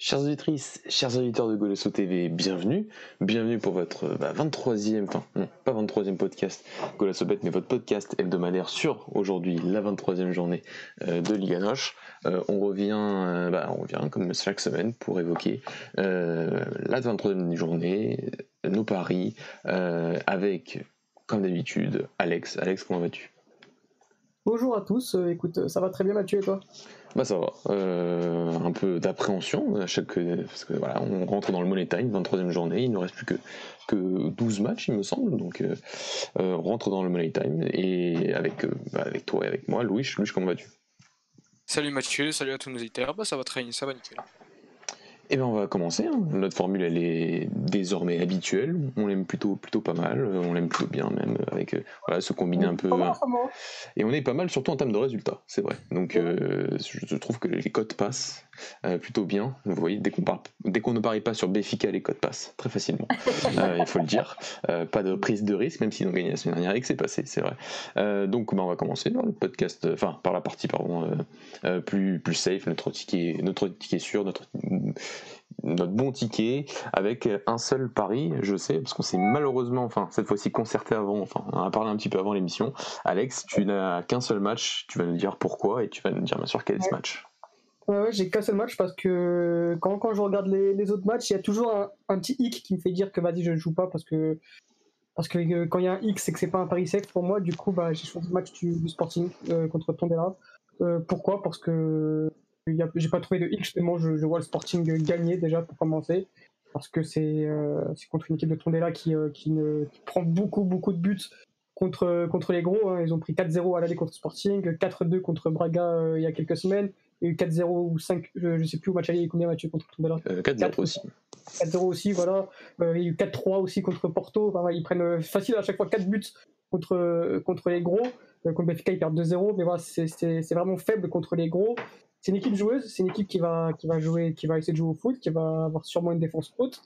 Chers auditrices, chers auditeurs de Golasso TV, bienvenue. Bienvenue pour votre 23e, bah, enfin non, pas 23e podcast Golasso Bet, mais votre podcast hebdomadaire sur aujourd'hui la 23e journée euh, de Liga Noche. Euh, on, revient, euh, bah, on revient comme chaque semaine pour évoquer la 23e journée, nos paris, avec, comme d'habitude, Alex. Alex, comment vas-tu? Bonjour à tous, écoute, ça va très bien Mathieu et toi bah ça va. Euh, un peu d'appréhension à chaque parce que voilà, on rentre dans le money time, 23e journée, il ne reste plus que que 12 matchs il me semble, donc euh, euh, on rentre dans le money time et avec bah, avec toi et avec moi, Louis, Louis comment vas-tu? Salut Mathieu, salut à tous nos auditeurs, bah ça va très bien, ça va nickel. Eh bien, on va commencer. Hein. Notre formule, elle est désormais habituelle. On l'aime plutôt, plutôt pas mal. On l'aime plutôt bien, même avec euh, voilà, se combiner un peu. Et on est pas mal, surtout en termes de résultats, c'est vrai. Donc, euh, je trouve que les cotes passent euh, plutôt bien. Vous voyez, dès qu'on, ne parie pas sur Béfica, les cotes passent très facilement. il faut le dire. pas de prise de risque, même s'ils ont gagné la semaine dernière et que c'est passé, c'est vrai. donc, bah, on va commencer dans le podcast, enfin, par la partie pardon, plus, plus safe, notre ticket, notre ticket sûr, notre notre bon ticket avec un seul pari, je sais, parce qu'on s'est malheureusement, enfin cette fois-ci concerté avant, enfin on a parlé un petit peu avant l'émission. Alex, tu n'as qu'un seul match, tu vas nous dire pourquoi et tu vas nous dire bien sûr quel est ce match. Ouais, j'ai qu'un seul match parce que quand, quand je regarde les, autres matchs, il y a toujours un, petit hic qui me fait dire que vas-y je ne joue pas parce que parce que euh, quand il y a un X c'est que c'est pas un pari safe pour moi. Du coup, bah, j'ai choisi le match du, Sporting euh, contre Tondela. Euh, pourquoi? Parce que j'ai pas trouvé de X, justement, je, je, vois le Sporting gagner déjà pour commencer, parce que c'est euh, contre une équipe de Tondela qui, euh, qui, ne, prend beaucoup, beaucoup de buts contre, contre les gros. Hein. Ils ont pris 4-0 à l'aller contre Sporting, 4-2 contre Braga euh, il y a quelques semaines, et 4-0 ou 5, je, ne sais plus où match aller, combien matchs contre Tondela 4-0 aussi. 4-0 aussi, voilà. il y a eu 4-3 aussi contre Porto. Enfin, ils prennent facile à chaque fois 4 buts contre, contre les gros. contre Benfica, ils perdent 2-0, mais voilà, c'est vraiment faible contre les gros c'est une équipe joueuse, c'est une équipe qui va, qui va jouer, qui va essayer de jouer au foot, qui va avoir sûrement une défense haute.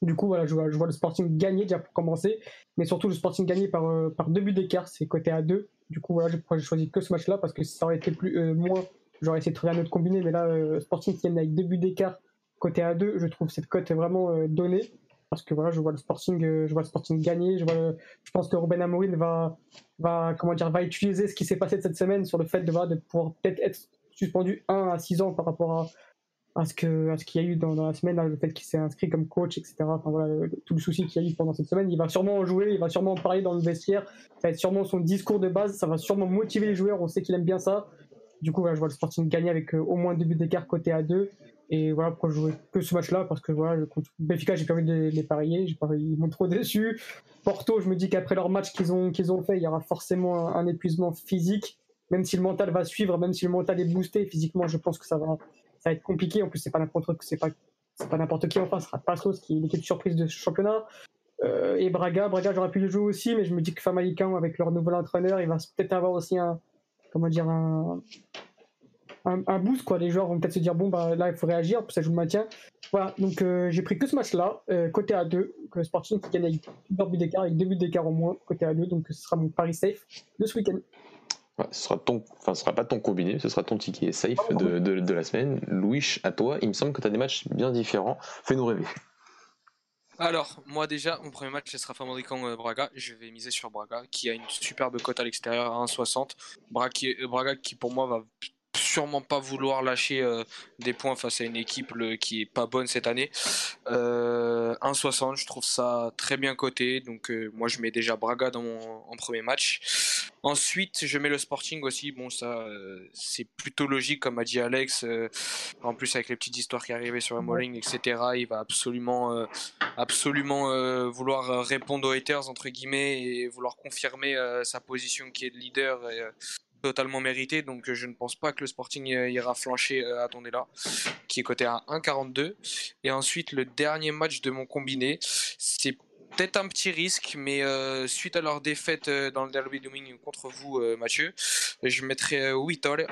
Du coup, voilà, je vois, le Sporting gagner déjà pour commencer, mais surtout le Sporting gagner par, euh, par deux buts d'écart, c'est côté à deux. Du coup, voilà, j'ai choisi que ce match-là parce que ça aurait été plus euh, moins, j'aurais essayé de trouver un autre combiné, mais là, euh, Sporting qui gagne avec deux buts d'écart côté à deux, je trouve cette cote vraiment donnée parce que voilà, je vois le Sporting, je vois le Sporting gagner. Je, vois je pense que Ruben Amorim va, va, comment dire, va utiliser ce qui s'est passé cette semaine sur le fait de, de pouvoir peut-être être suspendu 1 à 6 ans par rapport à, à ce qu'il y a eu dans, la semaine, le fait qu'il s'est inscrit comme coach, etc. Enfin voilà, tout le souci qu'il y a eu pendant cette semaine, il va sûrement en jouer, il va sûrement en parler dans le vestiaire. Ça va être sûrement son discours de base, ça va sûrement motiver les joueurs. On sait qu'il aime bien ça. Du coup, voilà, je vois le Sporting gagner avec euh, au moins deux buts d'écart côté à 2 et voilà pourquoi je jouais que ce match-là parce que voilà, contre Benfica, j'ai pas envie de les parier, ils m'ont trop déçu. Porto, je me dis qu'après leur match qu'ils ont qu'ils ont fait, il y aura forcément un épuisement physique même si le mental va suivre, même si le mental est boosté physiquement, je pense que ça va, être compliqué. En plus, c'est pas n'importe c'est pas, c'est pas n'importe qui enfin, ce sera Passos qui est l'équipe surprise de ce championnat. Euh, et Braga, Braga, j'aurais pu le jouer aussi, mais je me dis que Famalicão, avec leur nouvel entraîneur, il va peut-être avoir aussi un, comment dire, un, un, boost quoi. Les joueurs vont peut-être se dire bon bah là il faut réagir, pour ça joue le maintien. Voilà, donc euh, j'ai pris que ce match-là, euh, côté A2, que Sporting qui gagne avec deux buts d'écart, avec deux buts d'écart au moins, côté A2, donc ce sera mon pari safe de ce week-end ce sera ton, enfin, ce sera pas ton combiné, ce sera ton ticket safe de, de, la semaine. Louis, à toi, il me semble que tu as des matchs bien différents. Fais-nous rêver. Alors, moi déjà, mon premier match, ce sera euh, Braga. Je vais miser sur Braga, qui a une superbe cote à l'extérieur à 1,60. Braga, Braga qui, pour moi, va sûrement pas vouloir lâcher euh, des points face à une équipe qui est pas bonne cette année. Euh, 1,60, je trouve ça très bien coté. Donc euh, moi je mets déjà Braga dans mon en premier match. Ensuite je mets le Sporting aussi. Bon ça euh, c'est plutôt logique comme a dit Alex. en plus avec les petites histoires qui arrivaient sur Emoling, etc. Il va absolument absolument vouloir répondre aux haters entre guillemets et vouloir confirmer sa position qui est de leader. Totalement mérité. Donc je ne pense pas que le Sporting ira flancher à là qui est coté à 1,42. Et ensuite, le dernier match de mon combiné, c'est peut-être un petit risque, mais euh, suite à leur défaite euh, dans le derby Dominique contre vous, euh, Mathieu, je mettrai Whittle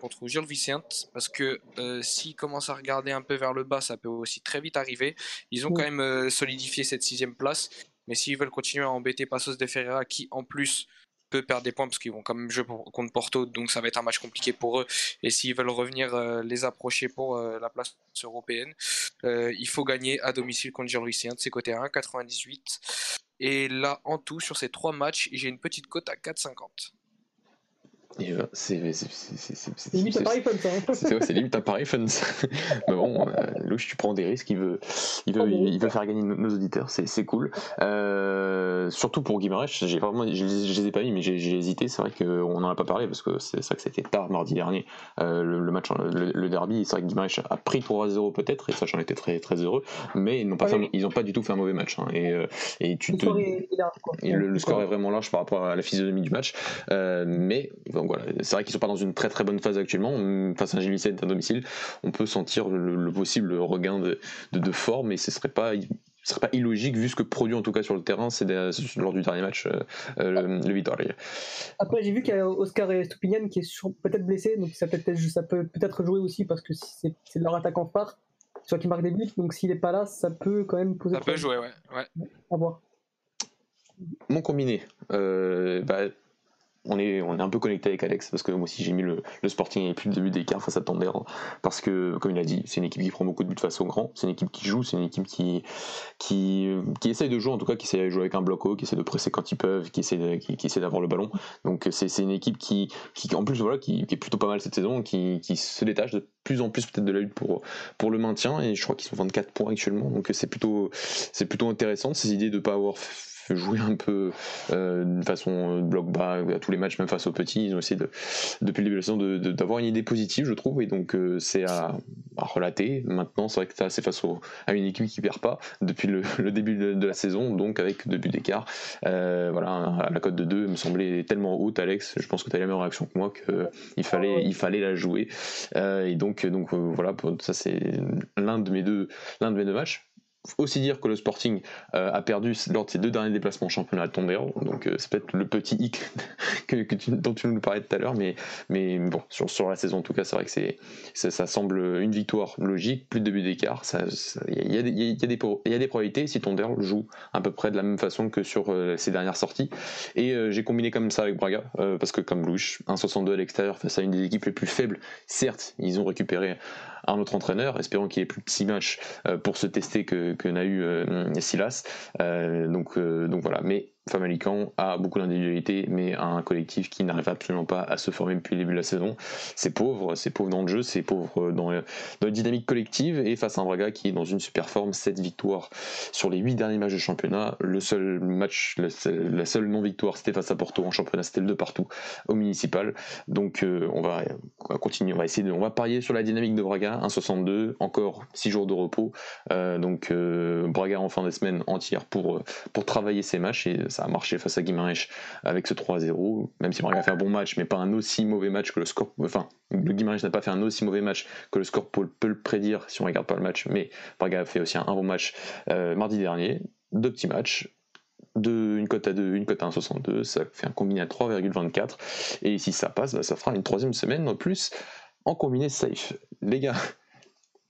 contre Jules Vicente, parce que s'ils commencent à regarder un peu vers le bas, ça peut aussi très vite arriver. Ils ont quand même solidifié cette sixième place, mais s'ils veulent continuer à embêter Passos de Ferreira, qui en plus peut perdre des points parce qu'ils vont quand même jouer contre Porto, donc ça va être un match compliqué pour eux. Et s'ils veulent revenir euh, les approcher pour euh, la place européenne, euh, il faut gagner à domicile contre Gilles de ses côtés à 1,98. Et là, en tout, sur ces trois matchs, j'ai une petite cote à 4,50. C'est limite un pari fun, ça. C'est limite un pari fun. Mais bon, euh, Louche, tu prends des risques. Il veut, il veut, il veut faire gagner nos, auditeurs. C'est cool. Euh, surtout pour Guimarães, j'ai vraiment, je, les ai pas mis, mais j'ai hésité. C'est vrai qu'on n'en a pas parlé parce que c'est vrai que c'était tard mardi dernier. Euh, le, match, le, derby, c'est vrai que Guimarães a pris 3-0 peut-être, et ça j'en étais très, très heureux. Mais ils n'ont pas, fait, ils ont pas du tout fait un mauvais match. Hein. et, et, tu te, le, score est vraiment large par rapport à la physionomie du match. mais c'est vrai qu'ils sont pas dans une très très bonne phase actuellement. Face à un Gilles à domicile, on peut sentir le, possible regain de, de, forme et ce serait pas serait pas illogique vu ce que produit en tout cas sur le terrain c'est lors du dernier match euh, euh, le, le Après j'ai vu qu'il y a Oscar et Stupinian qui est peut-être blessé donc ça peut être ça peut peut-être jouer aussi parce que c'est leur attaquant phare soit qui marque des buts donc s'il est pas là ça peut quand même poser ça peut jouer ouais, ouais. À voir. Mon combiné euh, bah, on est, on est un peu connecté avec Alex parce que moi aussi j'ai mis le, Sporting et plus de début d'écart face à Tander parce que comme il a dit c'est une équipe qui prend beaucoup de buts face au grand c'est une équipe qui joue c'est une équipe qui, qui, qui essaye de jouer en tout cas qui essaie de jouer avec un bloc haut qui essaie de presser quand ils peuvent qui essaie, qui, essaie d'avoir le ballon. Donc c'est, une équipe qui, qui en plus voilà qui, est plutôt pas mal cette saison qui, qui se détache de plus en plus peut-être de la lutte pour, pour le maintien. Et je crois qu'ils sont 24 points actuellement. Donc c'est plutôt, c'est plutôt intéressant ces idées de pas avoir jouer un peu euh, de façon bloc bas à tous les matchs, même face aux petits. Ils ont essayé de, depuis le début de la saison d'avoir une idée positive, je trouve, et donc euh, c'est à, relater. Maintenant, c'est vrai que c'est face à une équipe qui perd pas depuis le, début de, la saison, donc avec deux buts d'écart. Euh, voilà, la cote de 2 me semblait tellement haute, Alex. Je pense que tu as la même réaction que moi, qu'il fallait, il fallait la jouer. et donc, donc voilà, ça c'est l'un de l'un de mes deux matchs aussi dire que le Sporting euh, a perdu lors de ses deux derniers déplacements au championnat de Tondero, donc euh, c'est peut-être le petit hic que, dont tu nous parlais tout à l'heure, mais, mais bon, sur, sur la saison en tout cas, c'est vrai que c'est, ça, semble une victoire logique, plus de buts d'écart, il y, a, y, y a des probabilités si Tondero joue à peu près de la même façon que sur euh, ses dernières sorties, et j'ai combiné comme ça avec Braga, parce que comme Louche, 1,62 à l'extérieur face à une des équipes les plus faibles, certes, ils ont récupéré un autre entraîneur, espérons qu'il ait plus de 6 matchs pour se tester que, que n'a eu euh, Silas. Euh, donc, euh, donc voilà, mais Famalican a beaucoup d'individualité, mais un collectif qui n'arrive absolument pas à se former depuis le début de la saison. C'est pauvre, c'est pauvre dans le jeu, c'est pauvre dans, la dynamique collective, et face à un Braga qui est dans une super forme, 7 victoires sur les 8 derniers matchs de championnat. Le seul match, la seule, non-victoire, c'était face à Porto en championnat, c'était le 2 partout au municipal. Donc euh, on, va, continuer, on va essayer de, on va parier sur la dynamique de Braga, 1,62, encore 6 jours de repos. Euh, donc euh, Braga en fin de semaine entière pour, travailler ses matchs, ça a marché face à Guimarães avec ce 3-0, même si Braga a fait un bon match, mais pas un aussi mauvais match que le score. Enfin, le Guimarães n'a pas fait un aussi mauvais match que le score peut, le prédire si on regarde pas le match, mais Braga a fait aussi un, bon match euh, mardi dernier. Deux petits matchs, de, une cote à 2, une cote à 1,62, ça fait un combiné à 3,24. Et si ça passe, bah, ça fera une troisième semaine en plus en combiné safe. Les gars,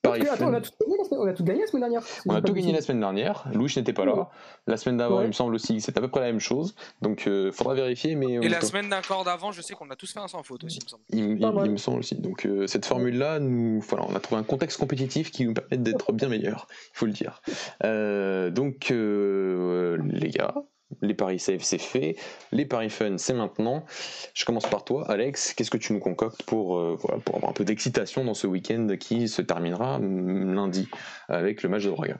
on, a tout gagné, la semaine dernière. On a tout gagné la semaine dernière. Louis n'était pas là. La semaine d'avant, il me semble aussi, c'est à peu près la même chose. Donc, il euh, faudra vérifier. Mais Et la semaine d'accord d'avant, je sais qu'on a tous fait un sans faute aussi, il me semble. Il, me semble aussi. Donc, euh, cette formule-là, nous, voilà, on a trouvé un contexte compétitif qui nous permet d'être bien meilleur, il faut le dire. Euh, donc, les gars, les paris safe, c'est fait. Les paris fun, c'est maintenant. Je commence par toi, Alex. Qu'est-ce que tu nous concoctes pour, euh, avoir un peu d'excitation dans ce week-end qui se terminera lundi avec le match de Braga?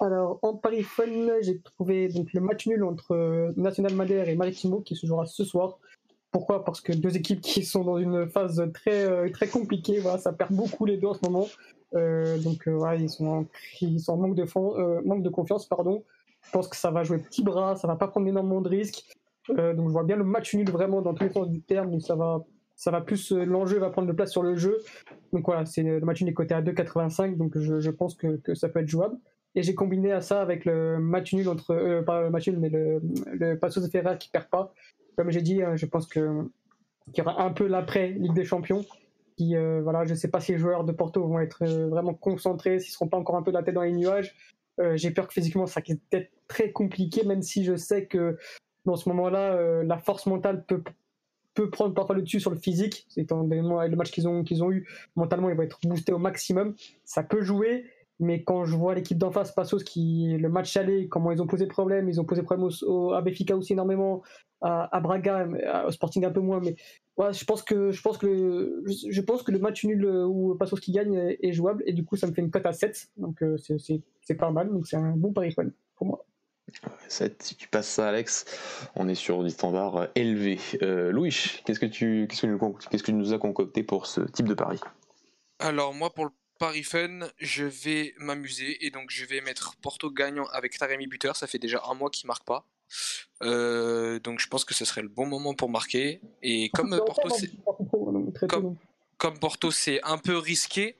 Alors, en paris fun, j'ai trouvé donc, le match nul entre National Madère et Maritimo qui se jouera ce soir. Pourquoi? Parce que deux équipes qui sont dans une phase très, euh, très compliquée, voilà, ça perd beaucoup les deux en ce moment. Euh, donc, voilà, ils, sont en, ils sont en manque de, manque de confiance. pardon. Je pense que ça va jouer petit bras, ça va pas prendre énormément de risques. donc je vois bien le match nul vraiment dans tous les sens du terme, mais ça va, ça va plus, l'enjeu va prendre de place sur le jeu. Donc voilà, c'est le match nul est coté à 2,85, donc je, je pense que, ça peut être jouable. Et j'ai combiné à ça avec le match nul entre, pas le match nul, mais le, le Passos de Ferrer qui perd pas. Comme j'ai dit, je pense que qu'il y aura un peu l'après Ligue des Champions. Qui, euh, voilà, je ne sais pas si les joueurs de Porto vont être euh, vraiment concentrés, s'ils ne seront pas encore un peu la tête dans les nuages. Euh, j'ai peur que physiquement ça va être très compliqué, même si je sais que dans ce moment-là, la force mentale peut, peut prendre parfois le dessus sur le physique. Étant donné le match qu'ils ont, qu'ils ont eu, mentalement, ils vont être boostés au maximum. Ça peut jouer, mais quand je vois l'équipe d'en face, Passos, qui le match allé, comment ils ont posé problème, ils ont posé problème au, à Béfica aussi énormément, à, Braga, au Sporting un peu moins, mais ouais, je pense que je pense que le, je, pense que le match nul euh, où Passos qui gagne est, jouable et du coup ça me fait une cote à 7, donc euh, c'est pas mal, donc c'est un bon pari pour moi. 7, si tu passes ça Alex, on est sur des standards euh, élevés. Louis, qu'est-ce que tu qu'est-ce que, qu'est-ce que tu nous as concocté pour ce type de pari? Alors moi pour le pari fun, je vais m'amuser et donc je vais mettre Porto gagnant avec Taremi buteur, ça fait déjà un mois qu'il marque pas. Euh, donc je pense que ce serait le bon moment pour marquer. Et comme Porto, c'est comme, Porto c'est un peu risqué,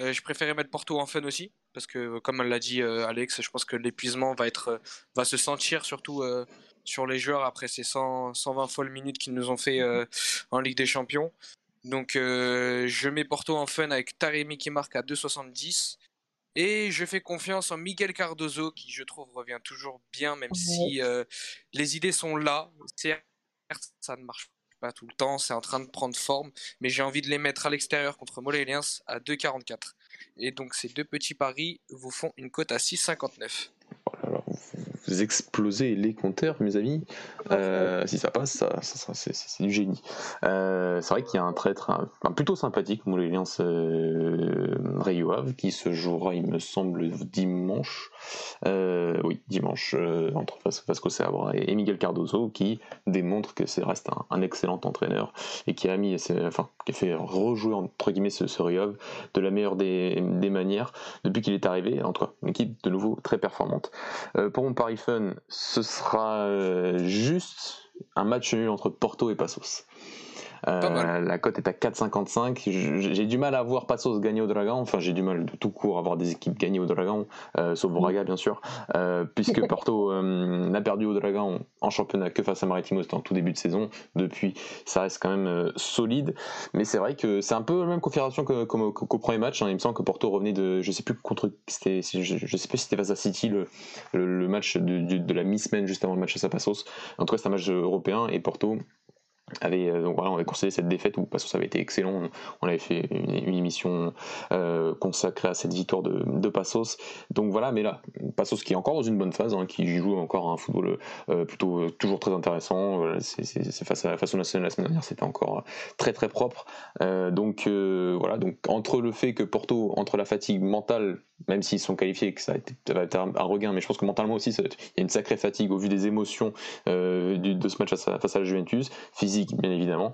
euh, je préférais mettre Porto en fun aussi parce que comme l'a dit euh, Alex, je pense que l'épuisement va être va se sentir surtout sur les joueurs après ces 100, 120 folles minutes qu'ils nous ont fait en Ligue des Champions. Donc je mets Porto en fun avec Taremi qui marque à 2,70 et je fais confiance en Miguel Cardozo, qui je trouve revient toujours bien, même si euh, les idées sont là. Certes, ça ne marche pas tout le temps, c'est en train de prendre forme, mais j'ai envie de les mettre à l'extérieur contre Moléliens à 2,44. Et donc ces deux petits paris vous font une cote à 6,59 vous explosez les compteurs, mes amis. Euh, si ça passe, ça, c'est du génie. Euh, c'est vrai qu'il y a un traître plutôt sympathique, Moulin euh, qui se jouera, il me semble, dimanche. Euh, oui, dimanche, entre Vasco Seabra et, Miguel Cardozo, qui démontre que c'est reste un, excellent entraîneur et qui a mis, enfin, qui a fait rejouer entre guillemets ce, ce de la meilleure des, des manières depuis qu'il est arrivé. En tout cas, une équipe de nouveau très performante. pour mon pari ce sera euh, juste un match nul entre Porto et Passos. Euh, la cote est à 4,55. J'ai du mal à voir Passos gagner au Dragon. Enfin, j'ai du mal de tout court à voir des équipes gagner au Dragon, euh, sauf Braga bien sûr, euh, puisque Porto n'a perdu au Dragon en championnat que face à Maritimo. C'était en tout début de saison. Depuis, ça reste quand même solide. Mais c'est vrai que c'est un peu la même configuration qu'au premier match. Hein. Il me semble que Porto revenait de, je sais plus contre, c'était, je, je, sais pas si c'était face à City le, le, match de, de la mi-semaine juste avant le match à Passos. En tout cas, c'est un match européen et Porto avait, euh, voilà, on avait conseillé cette défaite où parce que ça avait été excellent. On avait fait une, émission euh, consacrée à cette victoire de, de, Passos. Donc voilà, mais là, Passos qui est encore dans une bonne phase, hein, qui joue encore un football euh, plutôt toujours très intéressant. c'est, face à la façon nationale la semaine dernière, c'était encore très très propre. donc voilà, donc entre le fait que Porto, entre la fatigue mentale même s'ils sont qualifiés, que ça, a été, va être un, regain, mais je pense que mentalement aussi, il y a une sacrée fatigue au vu des émotions de ce match face à, face à la Juventus, physique bien évidemment.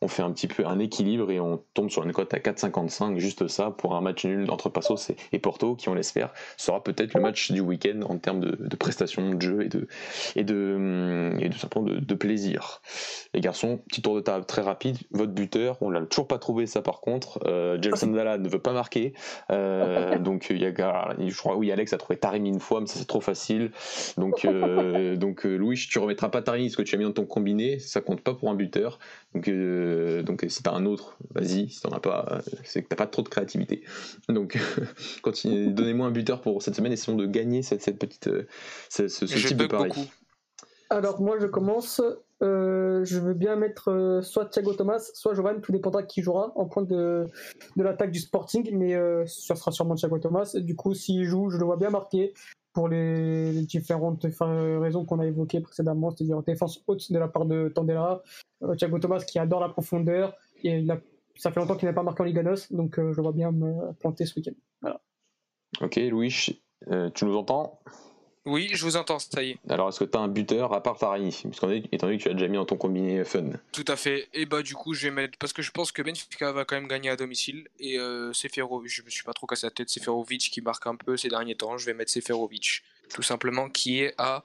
On fait un petit peu un équilibre et on tombe sur une cote à 4,55, juste ça, pour un match nul entre Passos et, Porto, qui on l'espère sera peut-être le match du week-end en termes de, prestations de jeu et de, et de, et de simplement de, plaisir. Les garçons, petit tour de table très rapide, votre buteur, on l'a toujours pas trouvé ça par contre, euh, Jelson Dalla ne veut pas marquer, euh, donc il je crois, oui, Alex a trouvé Taremi une fois, mais ça c'est trop facile. Donc, euh, donc euh, Louis, tu remettras pas Taremi, ce que tu as mis dans ton combiné, ça compte pas pour un buteur. Donc, euh, donc si t'as un autre, vas-y. Si t'en as pas, c'est que t'as pas trop de créativité. Donc, donnez-moi un buteur pour cette semaine, essayons de gagner cette, cette petite, ce, ce, type de pari. Alors moi, je commence. Euh, je veux bien mettre euh, soit Thiago Thomas, soit Jovan, tout dépendra qui jouera en point de, de l'attaque du Sporting, mais euh, ça sera sûrement Thiago Thomas. Du coup, s'il joue, je le vois bien marqué pour les, différentes raisons qu'on a évoquées précédemment, c'est-à-dire défense haute de la part de Tandela, Thiago Thomas qui adore la profondeur, et il a, ça fait longtemps qu'il n'a pas marqué en Liga NOS, donc je le vois bien me planter ce week-end. Voilà. Ok, Louis, tu nous entends? Oui, je vous entends, ça y est. Alors, est-ce que tu as un buteur à part Tarani Étant donné que tu as déjà mis dans ton combiné fun. Tout à fait. Et bah, du coup, je vais mettre. Parce que je pense que Benfica va quand même gagner à domicile. Et euh, Seferovic, je me suis pas trop cassé la tête. Seferovic qui marque un peu ces derniers temps. Je vais mettre Seferovic. Tout simplement, qui est à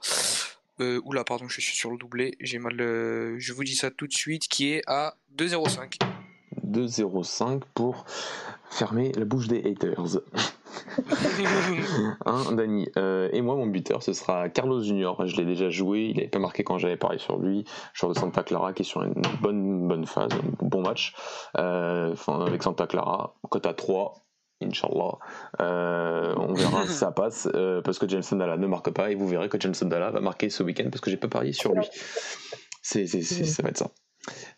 Euh, oula, pardon, je suis sur le doublé. J'ai mal. je vous dis ça tout de suite, qui est à 2,05. 2,05 pour fermer la bouche des haters. hein, Dani. Euh, et moi, mon buteur, ce sera Carlos Junior. Je l'ai déjà joué. Il n'avait pas marqué quand j'avais parlé sur lui. Joueur de Santa Clara qui est sur une bonne, bonne phase, un bon match. Euh, avec Santa Clara, cote à 3. Inch'Allah. Euh, on verra si ça passe parce que Jameson Dalla ne marque pas et vous verrez que Jameson Dalla va marquer ce week-end parce que j'ai pas parié sur lui. C'est, ça va être ça.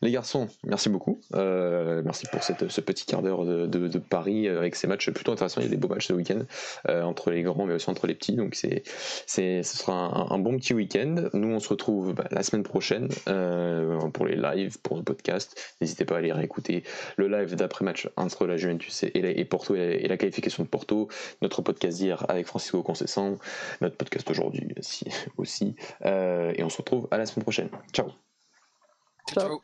Les garçons, merci beaucoup. Euh, merci pour ce petit quart d'heure de, Paris euh, avec ces matchs plutôt intéressants. Il y a des beaux matchs ce week-end euh, entre les grands mais aussi entre les petits. Donc c'est, c'est, ce sera un, bon petit week-end. Nous, on se retrouve bah, la semaine prochaine pour les lives, pour le podcast. N'hésitez pas à aller réécouter le live d'après-match entre la Juventus et, Porto et la, qualification de Porto. Notre podcast d'hier avec Francisco Concessant. Notre podcast aujourd'hui aussi. aussi. et on se retrouve à la semaine prochaine. Ciao Ciao.